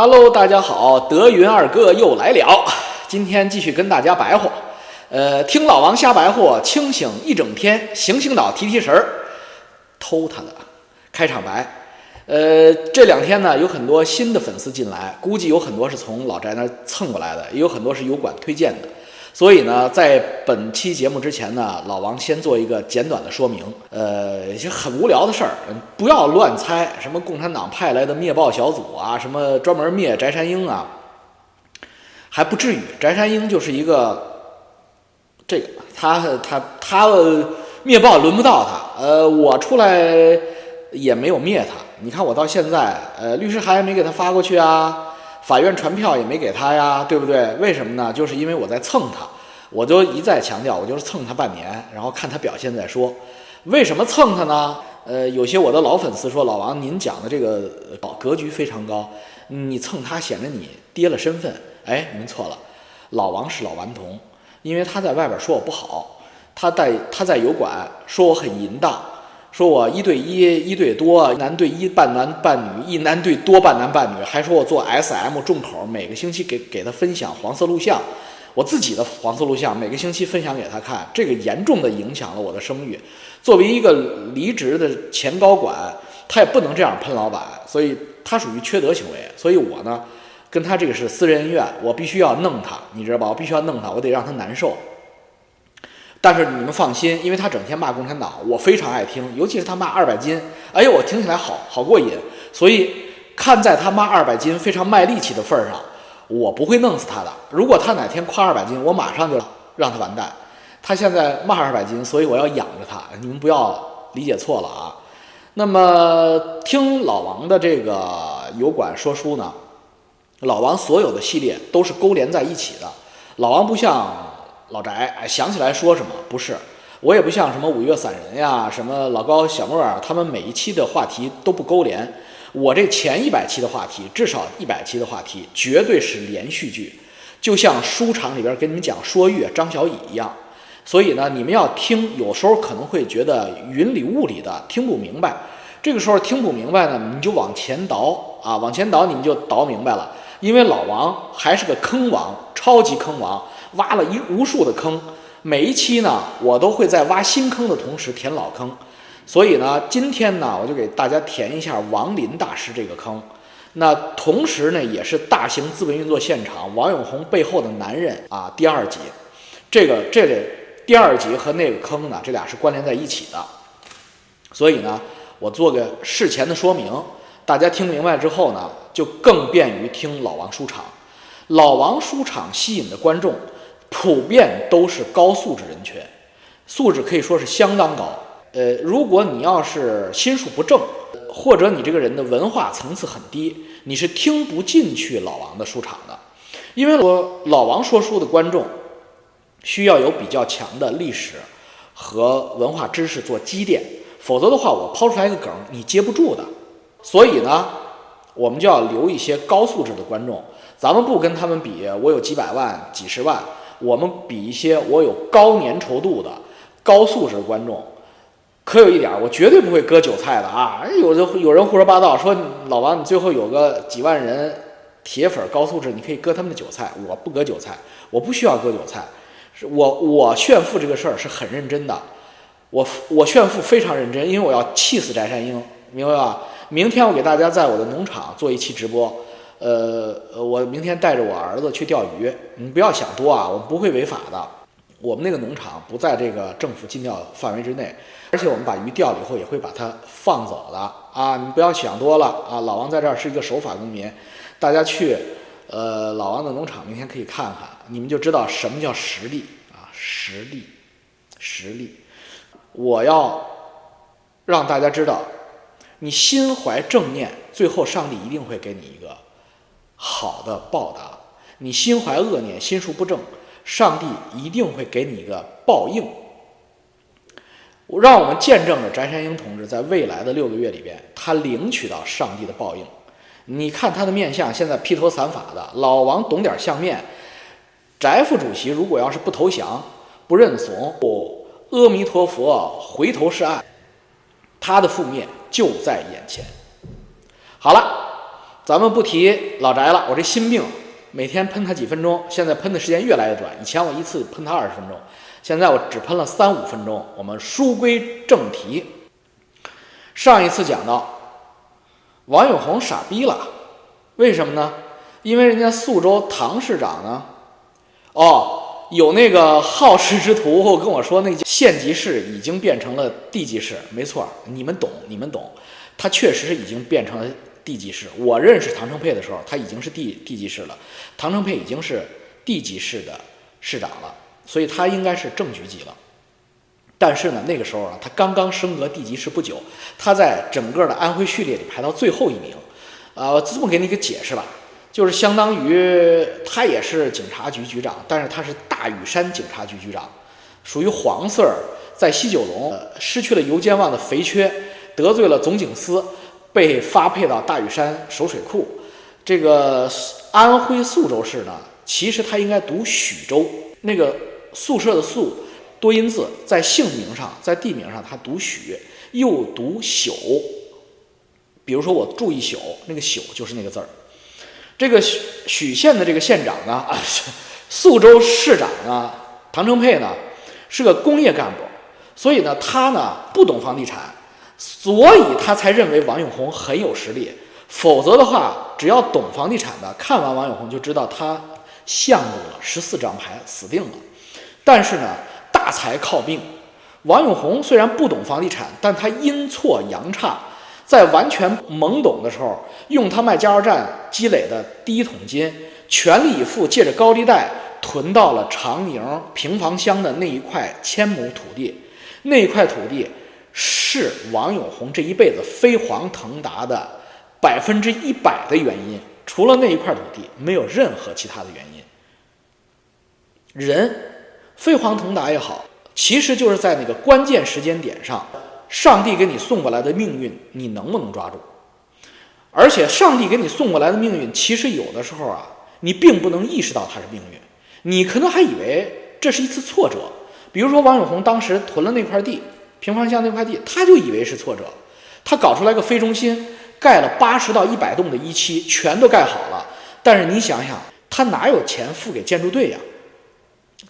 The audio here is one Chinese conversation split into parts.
哈喽大家好，德云二哥又来了，今天继续跟大家白话。呃，听老王瞎白话，清醒一整天，醒醒脑，提提神儿，偷他的开场白。呃，这两天呢，有很多新的粉丝进来，估计有很多是从老宅那儿蹭过来的，也有很多是油管推荐的。所以呢，在本期节目之前呢，老王先做一个简短的说明。呃，一些很无聊的事儿，不要乱猜，什么共产党派来的灭暴小组啊，什么专门灭翟山鹰啊，还不至于。翟山鹰就是一个这个，他他他灭暴轮不到他。呃，我出来也没有灭他。你看我到现在，呃，律师函没给他发过去啊。法院传票也没给他呀，对不对？为什么呢？就是因为我在蹭他，我就一再强调，我就是蹭他半年，然后看他表现再说。为什么蹭他呢？呃，有些我的老粉丝说，老王您讲的这个格局非常高，你蹭他显得你跌了身份。哎，您错了，老王是老顽童，因为他在外边说我不好，他在他在油管说我很淫荡。说我一对一、一对多、男对一半男半女、一男对多半男半女，还说我做 SM 重口，每个星期给给他分享黄色录像，我自己的黄色录像每个星期分享给他看，这个严重的影响了我的声誉。作为一个离职的前高管，他也不能这样喷老板，所以他属于缺德行为。所以我呢，跟他这个是私人恩怨，我必须要弄他，你知道吧？我必须要弄他，我得让他难受。但是你们放心，因为他整天骂共产党，我非常爱听，尤其是他骂二百斤，哎呦，我听起来好好过瘾。所以看在他骂二百斤非常卖力气的份儿上，我不会弄死他的。如果他哪天夸二百斤，我马上就让他完蛋。他现在骂二百斤，所以我要养着他。你们不要理解错了啊。那么听老王的这个油管说书呢，老王所有的系列都是勾连在一起的。老王不像。老翟，哎，想起来说什么？不是，我也不像什么五岳散人呀，什么老高、小莫儿，他们每一期的话题都不勾连。我这前一百期的话题，至少一百期的话题，绝对是连续剧，就像书场里边给你们讲说岳、张小乙一样。所以呢，你们要听，有时候可能会觉得云里雾里的，听不明白。这个时候听不明白呢，你就往前倒啊，往前倒，你们就倒明白了。因为老王还是个坑王，超级坑王。挖了一无数的坑，每一期呢，我都会在挖新坑的同时填老坑，所以呢，今天呢，我就给大家填一下王林大师这个坑。那同时呢，也是大型资本运作现场王永红背后的男人啊，第二集，这个这个第二集和那个坑呢，这俩是关联在一起的。所以呢，我做个事前的说明，大家听明白之后呢，就更便于听老王书场。老王书场吸引的观众。普遍都是高素质人群，素质可以说是相当高。呃，如果你要是心术不正，或者你这个人的文化层次很低，你是听不进去老王的书场的。因为我老王说书的观众需要有比较强的历史和文化知识做积淀，否则的话，我抛出来一个梗，你接不住的。所以呢，我们就要留一些高素质的观众。咱们不跟他们比，我有几百万、几十万。我们比一些我有高粘稠度的高素质观众，可有一点，我绝对不会割韭菜的啊！有人有人胡说八道说老王，你最后有个几万人铁粉高素质，你可以割他们的韭菜，我不割韭菜，我不需要割韭菜，是我我炫富这个事儿是很认真的，我我炫富非常认真，因为我要气死翟山鹰，明白吧？明天我给大家在我的农场做一期直播。呃呃，我明天带着我儿子去钓鱼，你不要想多啊，我们不会违法的。我们那个农场不在这个政府禁钓范围之内，而且我们把鱼钓了以后也会把它放走的啊，你不要想多了啊。老王在这儿是一个守法公民，大家去呃老王的农场明天可以看看，你们就知道什么叫实力啊，实力，实力。我要让大家知道，你心怀正念，最后上帝一定会给你一个。好的报答，你心怀恶念、心术不正，上帝一定会给你一个报应。让我们见证着翟山鹰同志在未来的六个月里边，他领取到上帝的报应。你看他的面相，现在披头散发的。老王懂点相面，翟副主席如果要是不投降、不认怂，阿弥陀佛，回头是岸，他的覆灭就在眼前。好了。咱们不提老宅了，我这心病，每天喷它几分钟，现在喷的时间越来越短。以前我一次喷它二十分钟，现在我只喷了三五分钟。我们书归正题，上一次讲到王永红傻逼了，为什么呢？因为人家宿州唐市长呢，哦，有那个好事之徒跟我说，那县级市已经变成了地级市，没错，你们懂，你们懂，他确实已经变成了。地级市，我认识唐承佩的时候，他已经是地地级市了。唐承佩已经是地级市的市长了，所以他应该是正局级了。但是呢，那个时候啊，他刚刚升格地级市不久，他在整个的安徽序列里排到最后一名。啊，我这么给你一个解释吧，就是相当于他也是警察局局长，但是他是大屿山警察局局长，属于黄色儿，在西九龙失去了油尖旺的肥缺，得罪了总警司。被发配到大屿山守水库，这个安徽宿州市呢，其实它应该读许州。那个宿舍的宿多音字，在姓名上，在地名上它读许，又读宿。比如说我住一宿，那个宿就是那个字儿。这个许许县的这个县长呢，啊，宿州市长呢，唐承佩呢，是个工业干部，所以呢，他呢不懂房地产。所以他才认为王永红很有实力，否则的话，只要懂房地产的，看完王永红就知道他项目了十四张牌死定了。但是呢，大财靠命，王永红虽然不懂房地产，但他阴错阳差，在完全懵懂的时候，用他卖加油站积累的第一桶金，全力以赴借着高利贷囤到了长宁平房乡的那一块千亩土地，那一块土地。是王永红这一辈子飞黄腾达的百分之一百的原因，除了那一块土地，没有任何其他的原因。人飞黄腾达也好，其实就是在那个关键时间点上，上帝给你送过来的命运，你能不能抓住？而且，上帝给你送过来的命运，其实有的时候啊，你并不能意识到它是命运，你可能还以为这是一次挫折。比如说，王永红当时囤了那块地。平房乡那块地，他就以为是挫折，他搞出来个非中心，盖了八十到一百栋的一期，全都盖好了。但是你想想，他哪有钱付给建筑队呀？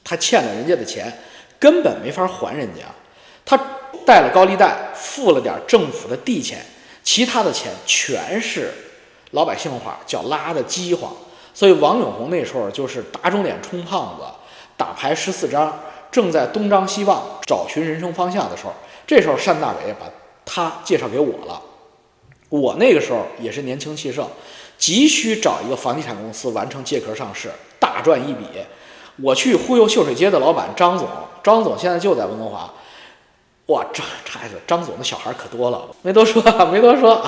他欠了人家的钱，根本没法还人家。他贷了高利贷，付了点政府的地钱，其他的钱全是老百姓话叫拉的饥荒。所以王永红那时候就是打肿脸充胖子，打牌十四张。正在东张西望找寻人生方向的时候，这时候单大伟把他介绍给我了。我那个时候也是年轻气盛，急需找一个房地产公司完成借壳上市，大赚一笔。我去忽悠秀水街的老板张总，张总现在就在温哥华。哇，张插一嘴，张总的小孩可多了，没多说，没多说。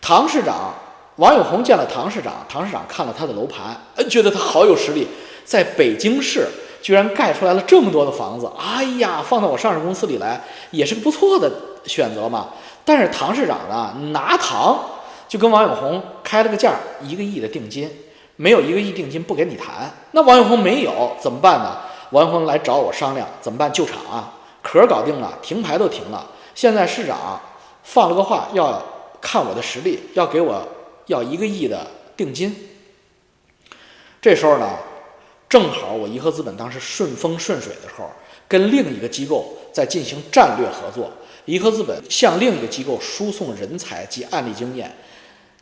唐市长王永红见了唐市长，唐市长看了他的楼盘，觉得他好有实力，在北京市。居然盖出来了这么多的房子，哎呀，放到我上市公司里来也是个不错的选择嘛。但是唐市长呢，拿糖就跟王永红开了个价，一个亿的定金，没有一个亿定金不给你谈。那王永红没有怎么办呢？王永红来找我商量怎么办？救场啊，壳搞定了，停牌都停了。现在市长放了个话，要看我的实力，要给我要一个亿的定金。这时候呢？正好我颐和资本当时顺风顺水的时候，跟另一个机构在进行战略合作。颐和资本向另一个机构输送人才及案例经验，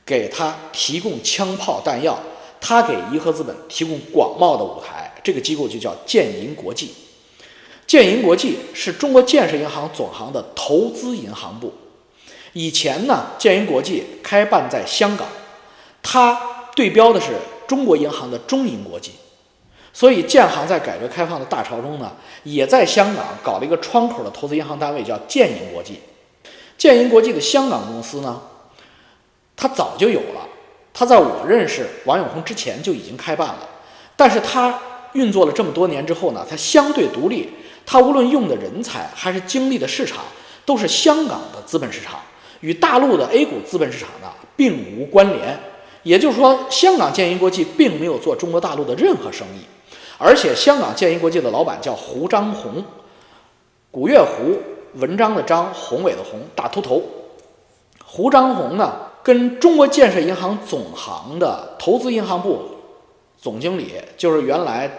给他提供枪炮弹药，他给颐和资本提供广袤的舞台。这个机构就叫建银国际。建银国际是中国建设银行总行的投资银行部。以前呢，建银国际开办在香港，它对标的是中国银行的中银国际。所以建行在改革开放的大潮中呢，也在香港搞了一个窗口的投资银行单位，叫建银国际。建银国际的香港公司呢，它早就有了，它在我认识王永红之前就已经开办了。但是它运作了这么多年之后呢，它相对独立，它无论用的人才还是经历的市场，都是香港的资本市场，与大陆的 A 股资本市场呢并无关联。也就是说，香港建银国际并没有做中国大陆的任何生意。而且，香港建银国际的老板叫胡章宏，古月胡，文章的章，宏伟的宏，大秃头。胡章宏呢，跟中国建设银行总行的投资银行部总经理，就是原来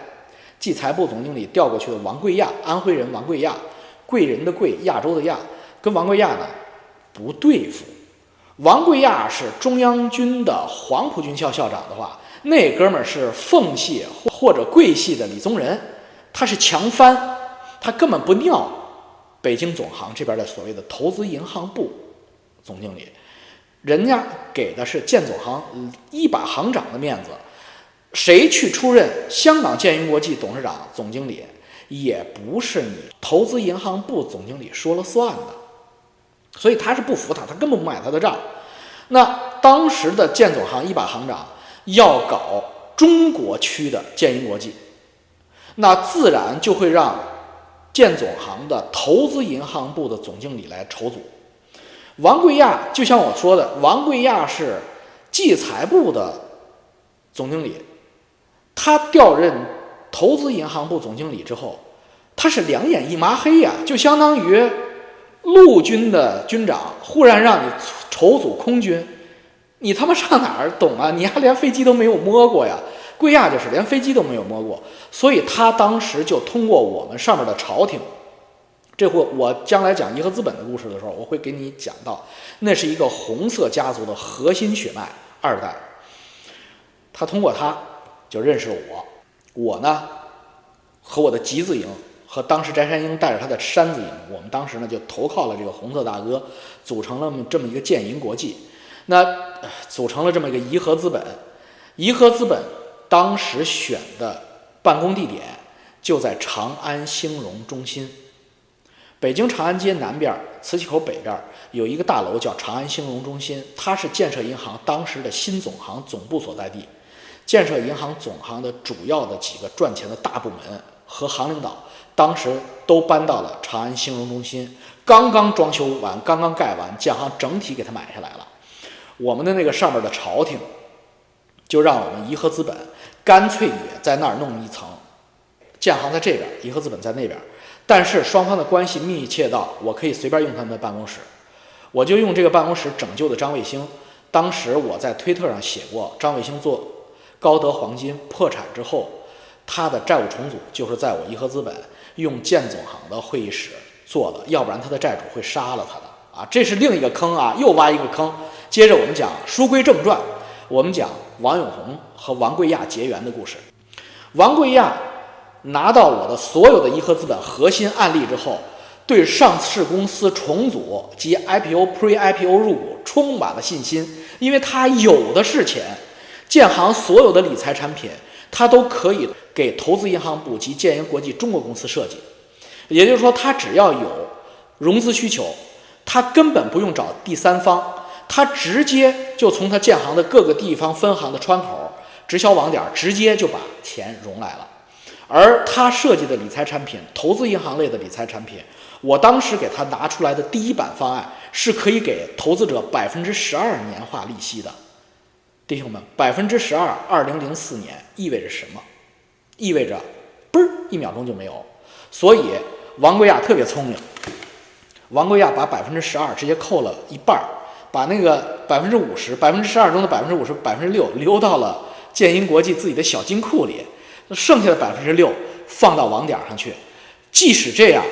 计财部总经理调过去的王贵亚，安徽人王贵亚，贵人的贵，亚洲的亚，跟王贵亚呢不对付。王贵亚是中央军的黄埔军校校长的话，那哥们儿是奉系或者贵系的李宗仁，他是强翻，他根本不尿北京总行这边的所谓的投资银行部总经理，人家给的是建总行一把行长的面子，谁去出任香港建银国际董事长、总经理，也不是你投资银行部总经理说了算的，所以他是不服他，他根本不买他的账。那当时的建总行一把行长要搞中国区的建银国际，那自然就会让建总行的投资银行部的总经理来筹组。王贵亚就像我说的，王贵亚是计财部的总经理，他调任投资银行部总经理之后，他是两眼一抹黑呀，就相当于陆军的军长忽然让你筹组空军，你他妈上哪儿懂啊？你还连飞机都没有摸过呀？贵亚就是连飞机都没有摸过，所以他当时就通过我们上面的朝廷。这会我将来讲颐和资本的故事的时候，我会给你讲到，那是一个红色家族的核心血脉二代。他通过他就认识了我，我呢和我的集字营和当时翟山鹰带着他的山字营，我们当时呢就投靠了这个红色大哥，组成了这么一个建银国际，那组成了这么一个颐和资本。颐和资本当时选的办公地点就在长安兴隆中心。北京长安街南边，磁器口北边有一个大楼叫长安兴隆中心，它是建设银行当时的新总行总部所在地。建设银行总行的主要的几个赚钱的大部门和行领导，当时都搬到了长安兴隆中心。刚刚装修完，刚刚盖完，建行整体给它买下来了。我们的那个上面的朝廷，就让我们颐和资本干脆也在那儿弄一层，建行在这边，颐和资本在那边。但是双方的关系密切到我可以随便用他们的办公室，我就用这个办公室拯救的张卫星。当时我在推特上写过，张卫星做高德黄金破产之后，他的债务重组就是在我颐和资本用建总行的会议室做的，要不然他的债主会杀了他的啊！这是另一个坑啊，又挖一个坑。接着我们讲书归正传，我们讲王永红和王贵亚结缘的故事。王贵亚。拿到我的所有的颐和资本核心案例之后，对上市公司重组及 IPO、Pre-IPO 入股充满了信心，因为他有的是钱。建行所有的理财产品，他都可以给投资银行部及建银国际中国公司设计。也就是说，他只要有融资需求，他根本不用找第三方，他直接就从他建行的各个地方分行的窗口、直销网点，直接就把钱融来了。而他设计的理财产品，投资银行类的理财产品，我当时给他拿出来的第一版方案是可以给投资者百分之十二年化利息的。弟兄们，百分之十二，二零零四年意味着什么？意味着，嘣儿一秒钟就没有。所以王贵亚特别聪明，王桂亚把百分之十二直接扣了一半儿，把那个百分之五十，百分之十二中的百分之五十，百分之六留到了建银国际自己的小金库里。剩下的百分之六放到网点上去，即使这样，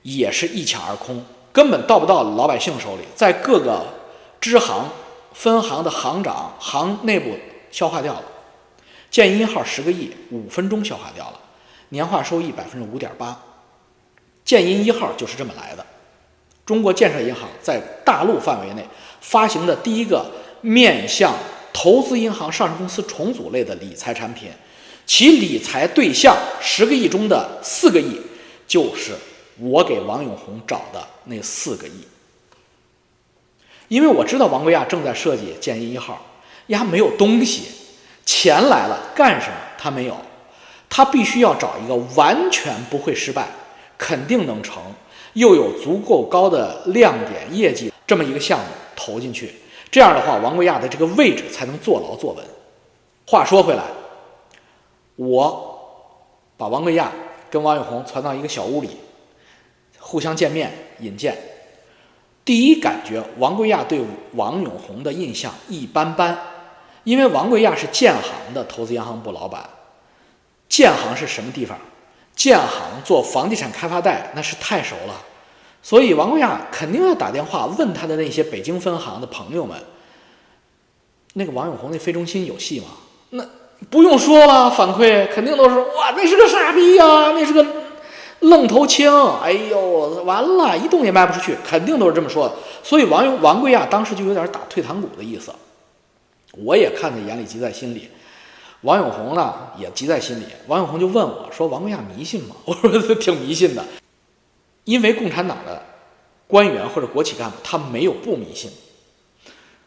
也是一抢而空，根本到不到老百姓手里，在各个支行、分行的行长行内部消化掉了。建银号十个亿，五分钟消化掉了，年化收益百分之五点八。建银一号就是这么来的。中国建设银行在大陆范围内发行的第一个面向投资银行上市公司重组类的理财产品。其理财对象十个亿中的四个亿，就是我给王永红找的那四个亿。因为我知道王贵亚正在设计建一号，丫没有东西，钱来了干什么？他没有，他必须要找一个完全不会失败、肯定能成，又有足够高的亮点业绩这么一个项目投进去。这样的话，王贵亚的这个位置才能坐牢坐稳。话说回来。我把王贵亚跟王永红传到一个小屋里，互相见面引荐。第一感觉，王贵亚对王永红的印象一般般，因为王贵亚是建行的投资银行部老板。建行是什么地方？建行做房地产开发贷那是太熟了，所以王贵亚肯定要打电话问他的那些北京分行的朋友们。那个王永红那非中心有戏吗？那不用说了，反馈肯定都是哇，那是个傻逼呀，那是个愣头青，哎呦，完了，一动也卖不出去，肯定都是这么说的。所以王永王贵亚当时就有点打退堂鼓的意思，我也看在眼里，急在心里。王永红呢也急在心里。王永红就问我说：“王贵亚迷信吗？” 我说：“挺迷信的，因为共产党的官员或者国企干部他没有不迷信，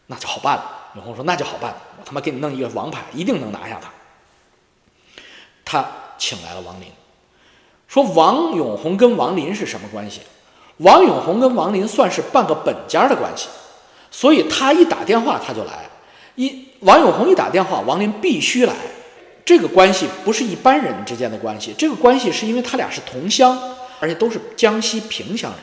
那就好办了。”永红说：“那就好办了，我他妈给你弄一个王牌，一定能拿下他。”他请来了王林，说：“王永红跟王林是什么关系？王永红跟王林算是半个本家的关系，所以他一打电话他就来。一王永红一打电话，王林必须来。这个关系不是一般人之间的关系，这个关系是因为他俩是同乡，而且都是江西萍乡人。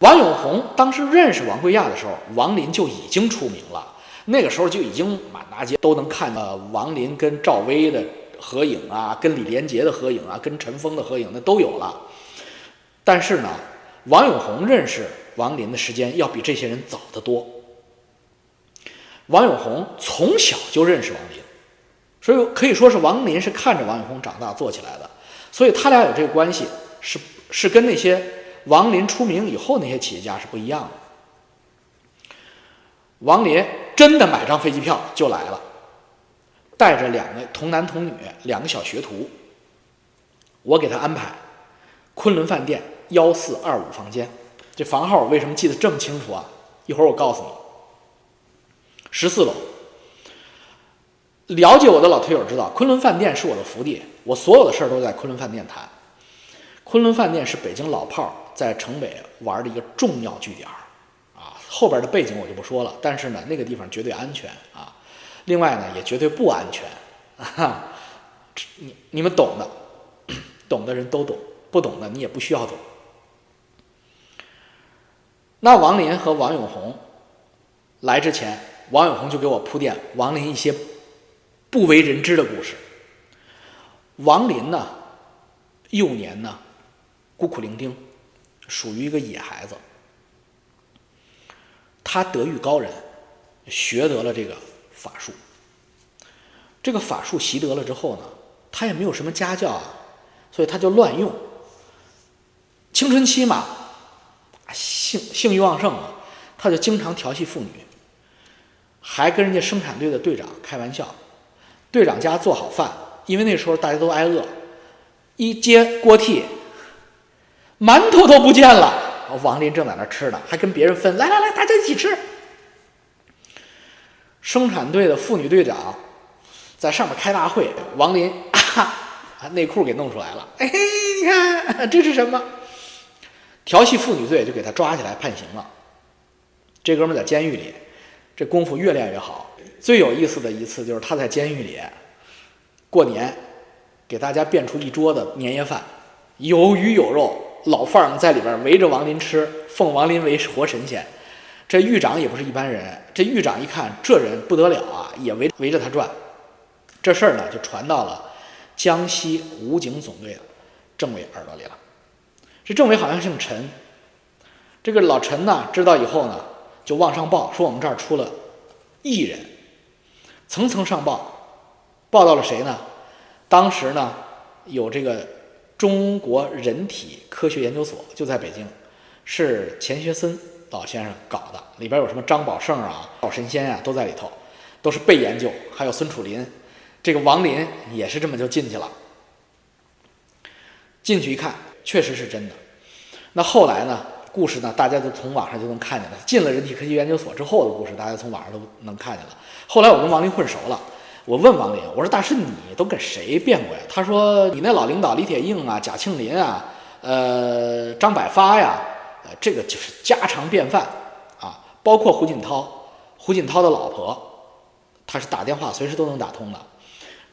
王永红当时认识王贵亚的时候，王林就已经出名了。”那个时候就已经满大街都能看到王林跟赵薇的合影啊，跟李连杰的合影啊，跟陈峰的合影，那都有了。但是呢，王永红认识王林的时间要比这些人早得多。王永红从小就认识王林，所以可以说是王林是看着王永红长大做起来的。所以他俩有这个关系，是是跟那些王林出名以后那些企业家是不一样的。王林真的买张飞机票就来了，带着两个童男童女，两个小学徒。我给他安排昆仑饭店幺四二五房间，这房号我为什么记得这么清楚啊？一会儿我告诉你。十四楼。了解我的老推友知道，昆仑饭店是我的福地，我所有的事儿都在昆仑饭店谈。昆仑饭店是北京老炮儿在城北玩的一个重要据点儿。后边的背景我就不说了，但是呢，那个地方绝对安全啊。另外呢，也绝对不安全啊。你你们懂的，懂的人都懂，不懂的你也不需要懂。那王林和王永红来之前，王永红就给我铺垫王林一些不为人知的故事。王林呢，幼年呢，孤苦伶仃，属于一个野孩子。他德育高人，学得了这个法术。这个法术习得了之后呢，他也没有什么家教啊，所以他就乱用。青春期嘛，性性欲旺盛嘛，他就经常调戏妇女，还跟人家生产队的队长开玩笑。队长家做好饭，因为那时候大家都挨饿，一揭锅屉，馒头都不见了。王林正在那吃呢，还跟别人分，来来来，大家一起吃。生产队的妇女队长在上面开大会，王林啊，内裤给弄出来了，哎，你看这是什么？调戏妇女罪就给他抓起来判刑了。这哥们在监狱里，这功夫越练越好。最有意思的一次就是他在监狱里过年，给大家变出一桌子年夜饭，有鱼有肉。老范儿在里边围着王林吃，奉王林为活神仙。这狱长也不是一般人，这狱长一看这人不得了啊，也围围着他转。这事儿呢就传到了江西武警总队的政委耳朵里了。这政委好像姓陈，这个老陈呢知道以后呢，就往上报说我们这儿出了异人，层层上报，报到了谁呢？当时呢有这个。中国人体科学研究所就在北京，是钱学森老先生搞的，里边有什么张宝胜啊、老神仙啊，都在里头，都是被研究。还有孙楚林，这个王林也是这么就进去了。进去一看，确实是真的。那后来呢？故事呢？大家都从网上就能看见了。进了人体科学研究所之后的故事，大家从网上都能看见了。后来我跟王林混熟了。我问王林，我说大师，你都跟谁变过呀？他说你那老领导李铁映啊、贾庆林啊、呃张百发呀，呃这个就是家常便饭啊。包括胡锦涛，胡锦涛的老婆，他是打电话随时都能打通的。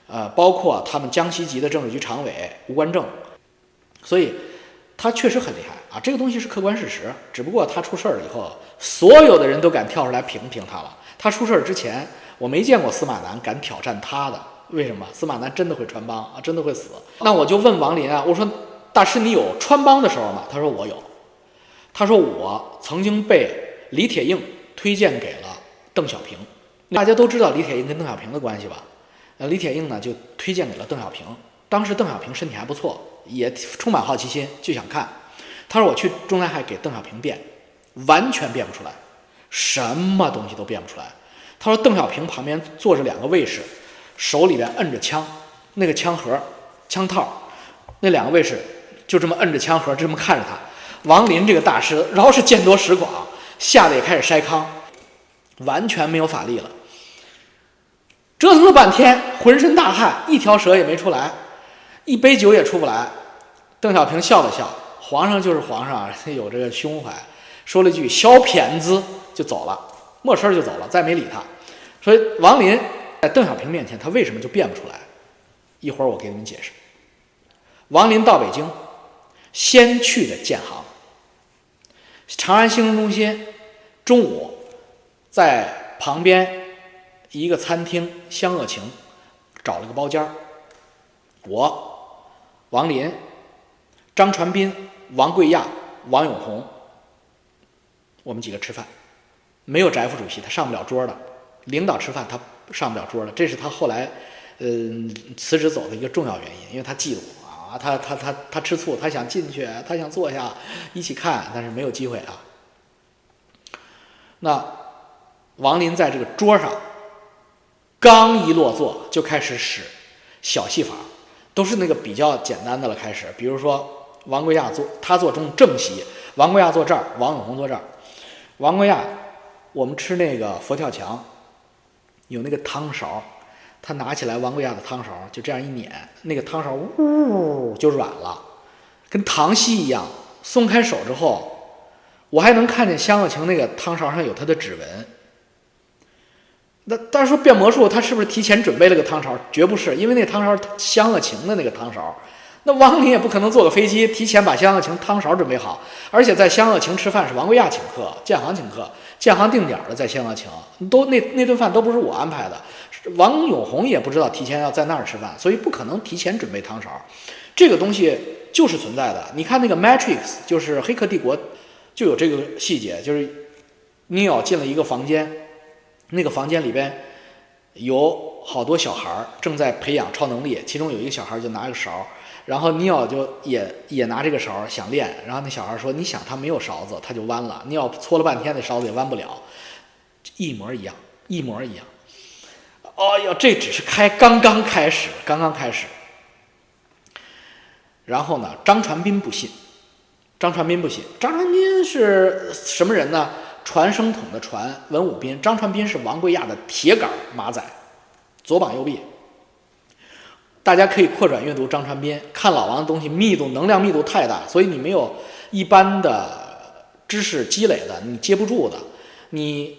呃，包括他们江西籍的政治局常委吴冠正，所以他确实很厉害。啊，这个东西是客观事实。只不过他出事儿了以后，所有的人都敢跳出来评评他了。他出事儿之前，我没见过司马南敢挑战他的。为什么？司马南真的会穿帮啊，真的会死。那我就问王林啊，我说大师，你有穿帮的时候吗？他说我有。他说我曾经被李铁映推荐给了邓小平。大家都知道李铁映跟邓小平的关系吧？呃，李铁映呢就推荐给了邓小平。当时邓小平身体还不错，也充满好奇心，就想看。他说我去中南海给邓小平变，完全变不出来，什么东西都变不出来。他说邓小平旁边坐着两个卫士，手里边摁着枪，那个枪盒、枪套，那两个卫士就这么摁着枪盒，这么看着他。王林这个大师饶是见多识广，吓得也开始筛糠，完全没有法力了。折腾了半天，浑身大汗，一条蛇也没出来，一杯酒也出不来。邓小平笑了笑，皇上就是皇上，有这个胸怀，说了一句“小骗子”就走了，没事就走了，再没理他。所以王林在邓小平面前，他为什么就变不出来？一会儿我给你们解释。王林到北京，先去的建行，长安新闻中心，中午在旁边。一个餐厅，香鄂情找了个包间，我、王林、张传斌、王贵亚、王永红，我们几个吃饭，没有翟副主席，他上不了桌的。领导吃饭他上不了桌的，这是他后来嗯辞职走的一个重要原因，因为他嫉妒啊，他他他他吃醋，他想进去，他想坐下一起看，但是没有机会啊。那王林在这个桌上。刚一落座就开始使小戏法，都是那个比较简单的了。开始，比如说王贵亚坐，他坐中正席，王贵亚坐这儿，王永红坐这儿。王贵亚，我们吃那个佛跳墙，有那个汤勺，他拿起来王贵亚的汤勺，就这样一捻，那个汤勺呜就软了，跟糖稀一样。松开手之后，我还能看见香乐情那个汤勺上有他的指纹。那大家说变魔术，他是不是提前准备了个汤勺？绝不是，因为那汤勺香乐情的那个汤勺，那王林也不可能坐个飞机提前把香鄂情汤勺准备好。而且在香鄂情吃饭是王贵亚请客，建行请客，建行定点的在香鄂情，都那那顿饭都不是我安排的，王永红也不知道提前要在那儿吃饭，所以不可能提前准备汤勺。这个东西就是存在的。你看那个《Matrix》，就是《黑客帝国》，就有这个细节，就是 Neo 进了一个房间。那个房间里边有好多小孩正在培养超能力，其中有一个小孩就拿一个勺，然后尼奥就也也拿这个勺想练，然后那小孩说：“你想他没有勺子，他就弯了。尼奥搓了半天，那勺子也弯不了，一模一样，一模一样。哎呦，这只是开刚刚开始，刚刚开始。然后呢，张传斌不信，张传斌不信，张传斌是什么人呢？传声筒的传，文武斌，张传斌是王贵亚的铁杆马仔，左膀右臂。大家可以扩展阅读张传斌，看老王的东西密度能量密度太大，所以你没有一般的知识积累的，你接不住的。你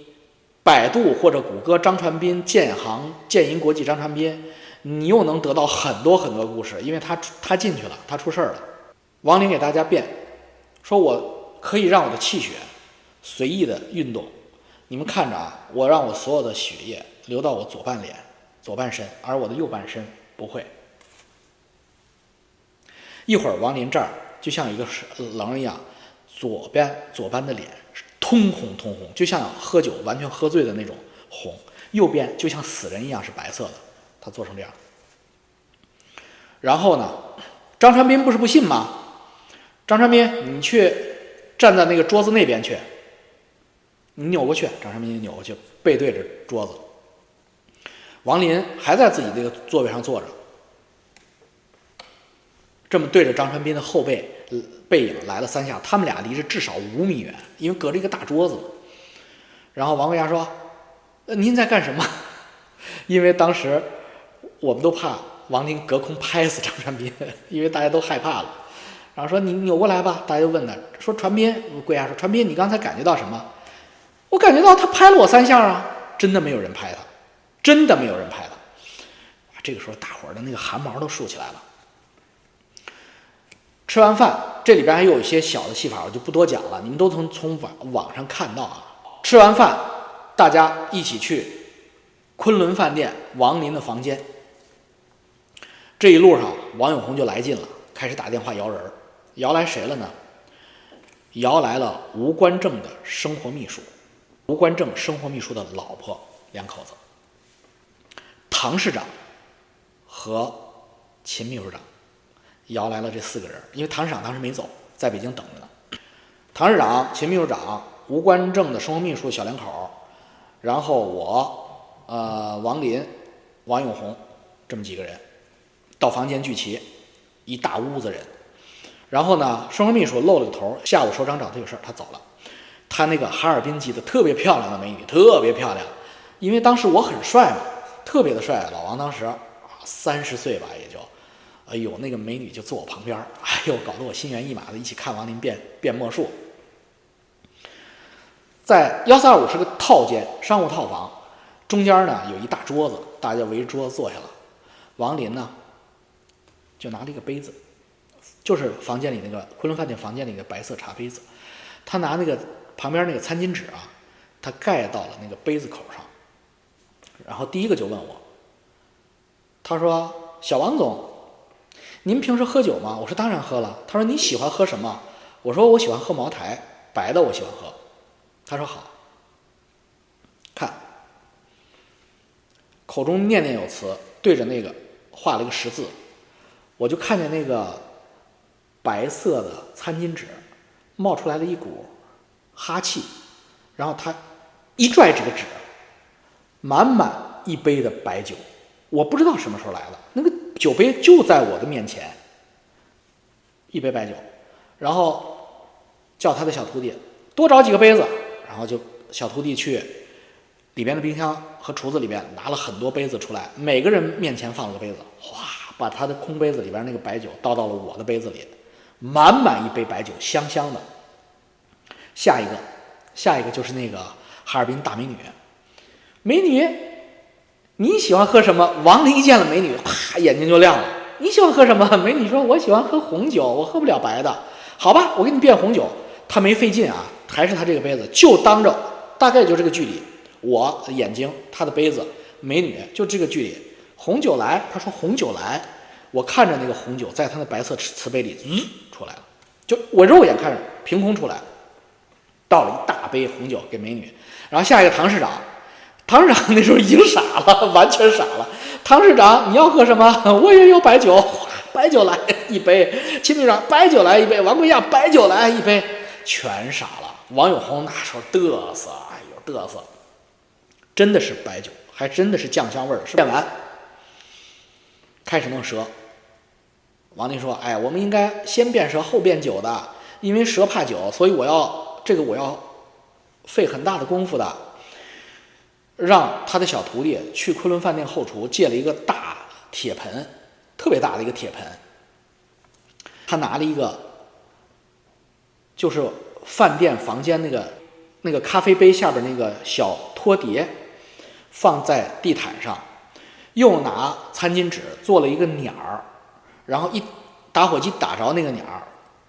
百度或者谷歌张传斌建行建银国际张传斌，你又能得到很多很多故事，因为他他进去了，他出事儿了。王林给大家辩，说我可以让我的气血。随意的运动，你们看着啊！我让我所有的血液流到我左半脸、左半身，而我的右半身不会。一会儿王林这儿就像一个狼一样，左边左半的脸通红通红，就像喝酒完全喝醉的那种红；右边就像死人一样是白色的，他做成这样。然后呢，张传斌不是不信吗？张传斌，你去站在那个桌子那边去。你扭过去，张传斌扭过去，背对着桌子。王林还在自己这个座位上坐着，这么对着张传斌的后背背影来了三下。他们俩离着至少五米远，因为隔着一个大桌子。然后王贵亚说：“呃您在干什么？” 因为当时我们都怕王林隔空拍死张传斌，因为大家都害怕了。然后说：“你扭过来吧。”大家就问他说：“传斌，贵亚说，传斌，你刚才感觉到什么？”我感觉到他拍了我三下啊，真的没有人拍他，真的没有人拍他。这个时候大伙儿的那个汗毛都竖起来了。吃完饭，这里边还有一些小的戏法，我就不多讲了，你们都从从网网上看到啊。吃完饭，大家一起去昆仑饭店王林的房间。这一路上，王永红就来劲了，开始打电话摇人儿，摇来谁了呢？摇来了吴官正的生活秘书，吴官正生活秘书的老婆两口子，唐市长和秦秘书长，摇来了这四个人，因为唐市长当时没走，在北京等着呢。唐市长、秦秘书长、吴官正的生活秘书小两口，然后我，呃，王林、王永红这么几个人到房间聚齐，一大屋子人。然后呢，生活秘书露了个头，下午首长找他有事儿，他走了。他那个哈尔滨籍的特别漂亮的美女，特别漂亮，因为当时我很帅嘛，特别的帅。老王当时三十岁吧，也就，哎呦，那个美女就坐我旁边儿，哎呦，搞得我心猿意马的，一起看王林变变魔术。在幺三二五是个套间，商务套房，中间呢有一大桌子，大家围着桌子坐下了。王林呢，就拿了一个杯子。就是房间里那个昆仑饭店房间里的白色茶杯子，他拿那个旁边那个餐巾纸啊，他盖到了那个杯子口上，然后第一个就问我，他说：“小王总，您平时喝酒吗？”我说：“当然喝了。”他说：“你喜欢喝什么？”我说：“我喜欢喝茅台，白的我喜欢喝。”他说：“好。”看，口中念念有词，对着那个画了一个十字，我就看见那个。白色的餐巾纸冒出来了一股哈气，然后他一拽这个纸，满满一杯的白酒，我不知道什么时候来的，那个酒杯就在我的面前，一杯白酒，然后叫他的小徒弟多找几个杯子，然后就小徒弟去里边的冰箱和厨子里边拿了很多杯子出来，每个人面前放了个杯子，哗，把他的空杯子里边那个白酒倒到了我的杯子里。满满一杯白酒，香香的。下一个，下一个就是那个哈尔滨大美女。美女，你喜欢喝什么？王林一见了美女，啪，眼睛就亮了。你喜欢喝什么？美女说：“我喜欢喝红酒，我喝不了白的。”好吧，我给你变红酒。他没费劲啊，还是他这个杯子，就当着，大概就这个距离，我眼睛，他的杯子，美女就这个距离。红酒来，他说红酒来。我看着那个红酒在他的白色瓷杯里，滋出来了，就我肉眼看着凭空出来，倒了一大杯红酒给美女，然后下一个唐市长，唐市长那时候已经傻了，完全傻了。唐市长，你要喝什么？我也有白酒，白酒来一杯。秦秘书长，白酒来一杯。王贵亚，白酒来一杯。全傻了。王永红那时候嘚瑟，哎呦嘚瑟，真的是白酒，还真的是酱香味儿。变完，开始弄蛇。王林说：“哎，我们应该先变蛇后变酒的，因为蛇怕酒，所以我要这个我要费很大的功夫的。让他的小徒弟去昆仑饭店后厨借了一个大铁盆，特别大的一个铁盆。他拿了一个，就是饭店房间那个那个咖啡杯下边那个小托碟，放在地毯上，又拿餐巾纸做了一个鸟儿。”然后一打火机打着那个鸟儿，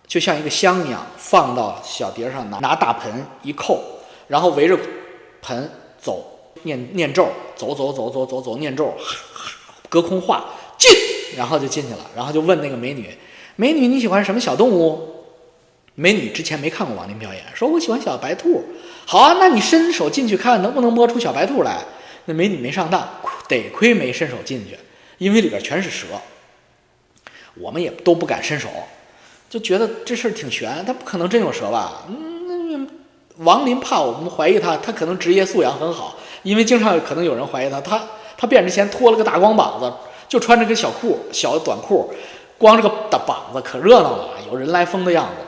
就像一个香一样，放到小碟上，拿拿大盆一扣，然后围着盆走，念念咒，走走走走走走，念咒，隔空话进，然后就进去了。然后就问那个美女：“美女，你喜欢什么小动物？”美女之前没看过王林表演，说：“我喜欢小白兔。”好啊，那你伸手进去看看能不能摸出小白兔来。那美女没上当，得亏没伸手进去，因为里边全是蛇。我们也都不敢伸手，就觉得这事儿挺悬，他不可能真有蛇吧？嗯，王林怕我们怀疑他，他可能职业素养很好，因为经常可能有人怀疑他。他他变之前脱了个大光膀子，就穿着个小裤、小短裤，光着个大膀子可热闹了，有人来疯的样子。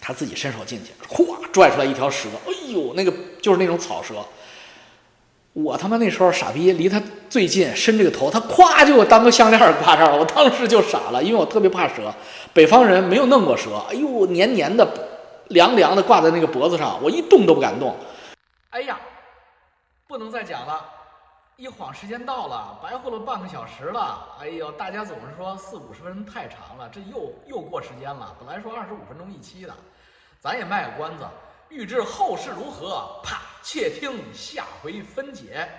他自己伸手进去，咵拽出来一条蛇，哎呦，那个就是那种草蛇。我他妈那时候傻逼，离他最近，伸这个头，他咵就当个项链挂这儿了。我当时就傻了，因为我特别怕蛇。北方人没有弄过蛇，哎呦，黏黏的，凉凉的，挂在那个脖子上，我一动都不敢动。哎呀，不能再讲了，一晃时间到了，白活了半个小时了。哎呦，大家总是说四五十分钟太长了，这又又过时间了。本来说二十五分钟一期的，咱也卖个关子，预知后事如何，啪，且听下回分解。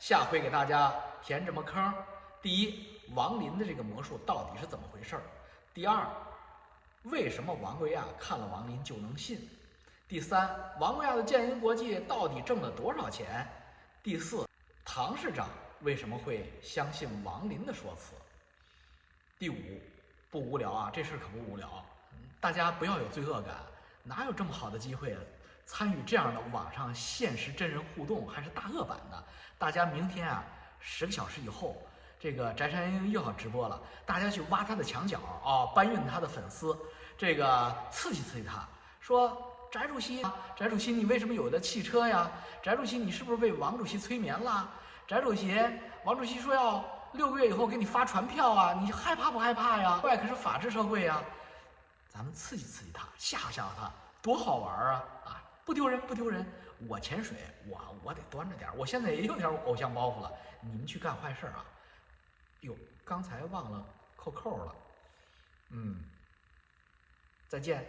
下回给大家填这么坑？第一，王林的这个魔术到底是怎么回事儿？第二，为什么王贵亚看了王林就能信？第三，王贵亚的建银国际到底挣了多少钱？第四。唐市长为什么会相信王林的说辞？第五，不无聊啊，这事可不无聊。大家不要有罪恶感，哪有这么好的机会参与这样的网上现实真人互动，还是大恶版的？大家明天啊，十个小时以后，这个翟山鹰又要直播了，大家去挖他的墙角啊，搬运他的粉丝，这个刺激刺激他，说。翟主席，翟主席，你为什么有的汽车呀？翟主席，你是不是被王主席催眠了？翟主席，王主席说要六个月以后给你发传票啊，你害怕不害怕呀？外可是法治社会呀，咱们刺激刺激他，吓唬吓唬他，多好玩啊！啊，不丢人不丢人，我潜水，我我得端着点，我现在也有点偶像包袱了。你们去干坏事啊？哟，刚才忘了扣扣了，嗯，再见。